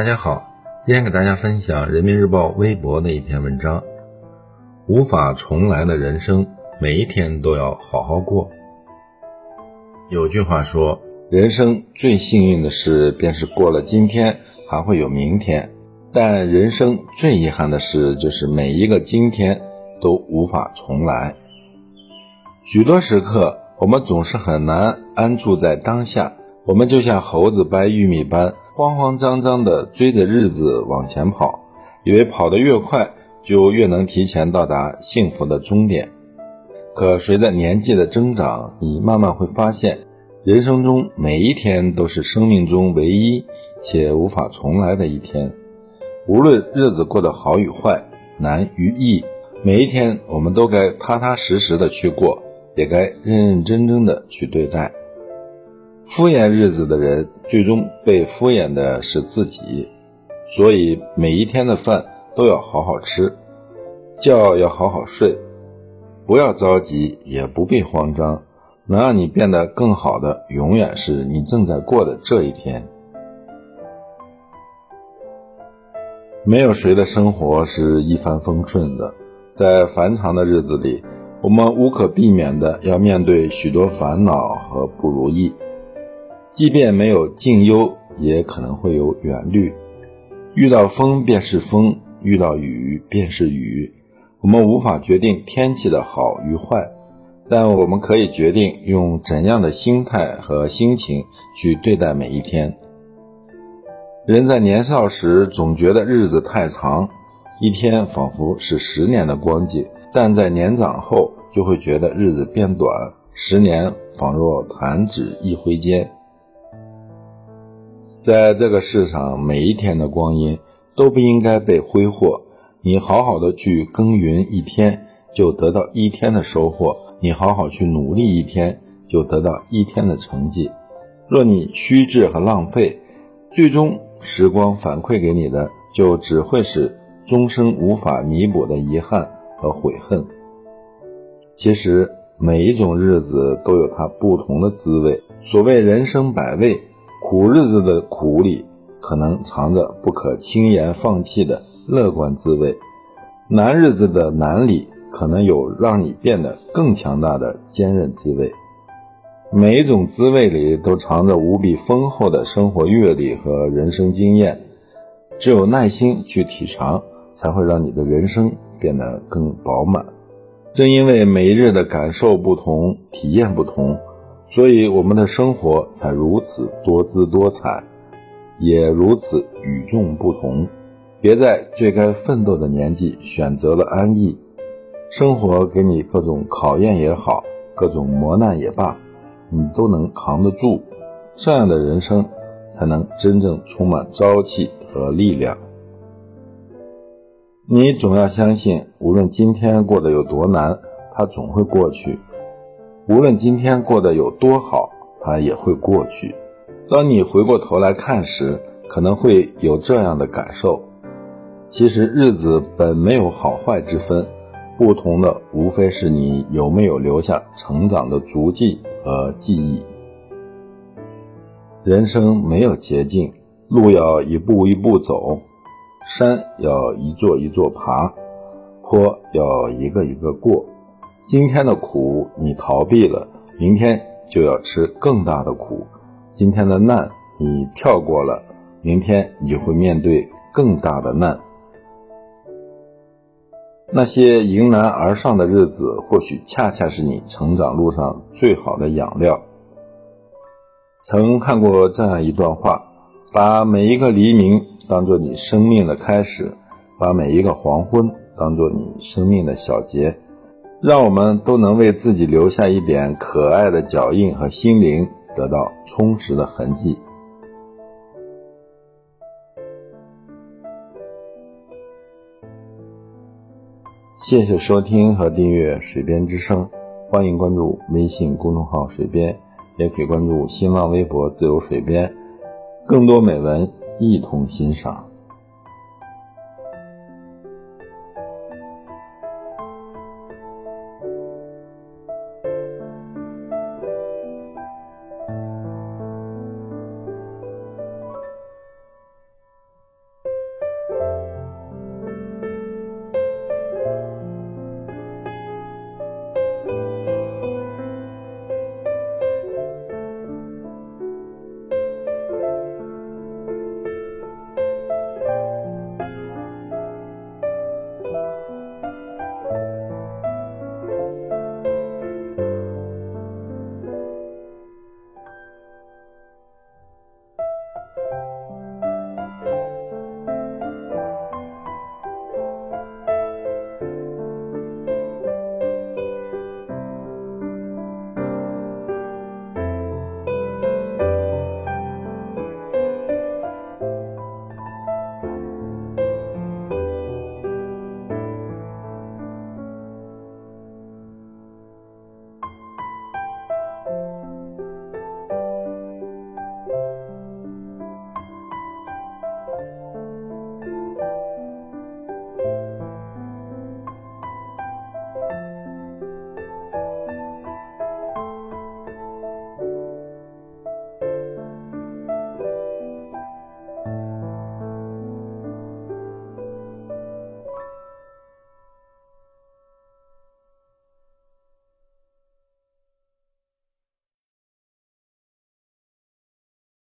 大家好，今天给大家分享人民日报微博的一篇文章：无法重来的人生，每一天都要好好过。有句话说，人生最幸运的事便是过了今天还会有明天，但人生最遗憾的事就是每一个今天都无法重来。许多时刻，我们总是很难安住在当下，我们就像猴子掰玉米般。慌慌张张地追着日子往前跑，以为跑得越快就越能提前到达幸福的终点。可随着年纪的增长，你慢慢会发现，人生中每一天都是生命中唯一且无法重来的一天。无论日子过得好与坏、难与易，每一天我们都该踏踏实实的去过，也该认认真真的去对待。敷衍日子的人，最终被敷衍的是自己。所以每一天的饭都要好好吃，觉要好好睡，不要着急，也不必慌张。能让你变得更好的，永远是你正在过的这一天。没有谁的生活是一帆风顺的，在繁长的日子里，我们无可避免的要面对许多烦恼和不如意。即便没有近忧，也可能会有远虑。遇到风便是风，遇到雨便是雨。我们无法决定天气的好与坏，但我们可以决定用怎样的心态和心情去对待每一天。人在年少时总觉得日子太长，一天仿佛是十年的光景；但在年长后，就会觉得日子变短，十年仿若弹指一挥间。在这个世上，每一天的光阴都不应该被挥霍。你好好的去耕耘一天，就得到一天的收获；你好好去努力一天，就得到一天的成绩。若你虚掷和浪费，最终时光反馈给你的，就只会是终生无法弥补的遗憾和悔恨。其实，每一种日子都有它不同的滋味。所谓人生百味。苦日子的苦里，可能藏着不可轻言放弃的乐观滋味；难日子的难里，可能有让你变得更强大的坚韧滋味。每一种滋味里，都藏着无比丰厚的生活阅历和人生经验。只有耐心去体尝，才会让你的人生变得更饱满。正因为每一日的感受不同，体验不同。所以，我们的生活才如此多姿多彩，也如此与众不同。别在最该奋斗的年纪选择了安逸，生活给你各种考验也好，各种磨难也罢，你都能扛得住。这样的人生，才能真正充满朝气和力量。你总要相信，无论今天过得有多难，它总会过去。无论今天过得有多好，它也会过去。当你回过头来看时，可能会有这样的感受：其实日子本没有好坏之分，不同的无非是你有没有留下成长的足迹和记忆。人生没有捷径，路要一步一步走，山要一座一座爬，坡要一个一个过。今天的苦你逃避了，明天就要吃更大的苦；今天的难你跳过了，明天你就会面对更大的难。那些迎难而上的日子，或许恰恰是你成长路上最好的养料。曾看过这样一段话：把每一个黎明当做你生命的开始，把每一个黄昏当做你生命的小结。让我们都能为自己留下一点可爱的脚印和心灵得到充实的痕迹。谢谢收听和订阅《水边之声》，欢迎关注微信公众号“水边”，也可以关注新浪微博“自由水边”，更多美文一同欣赏。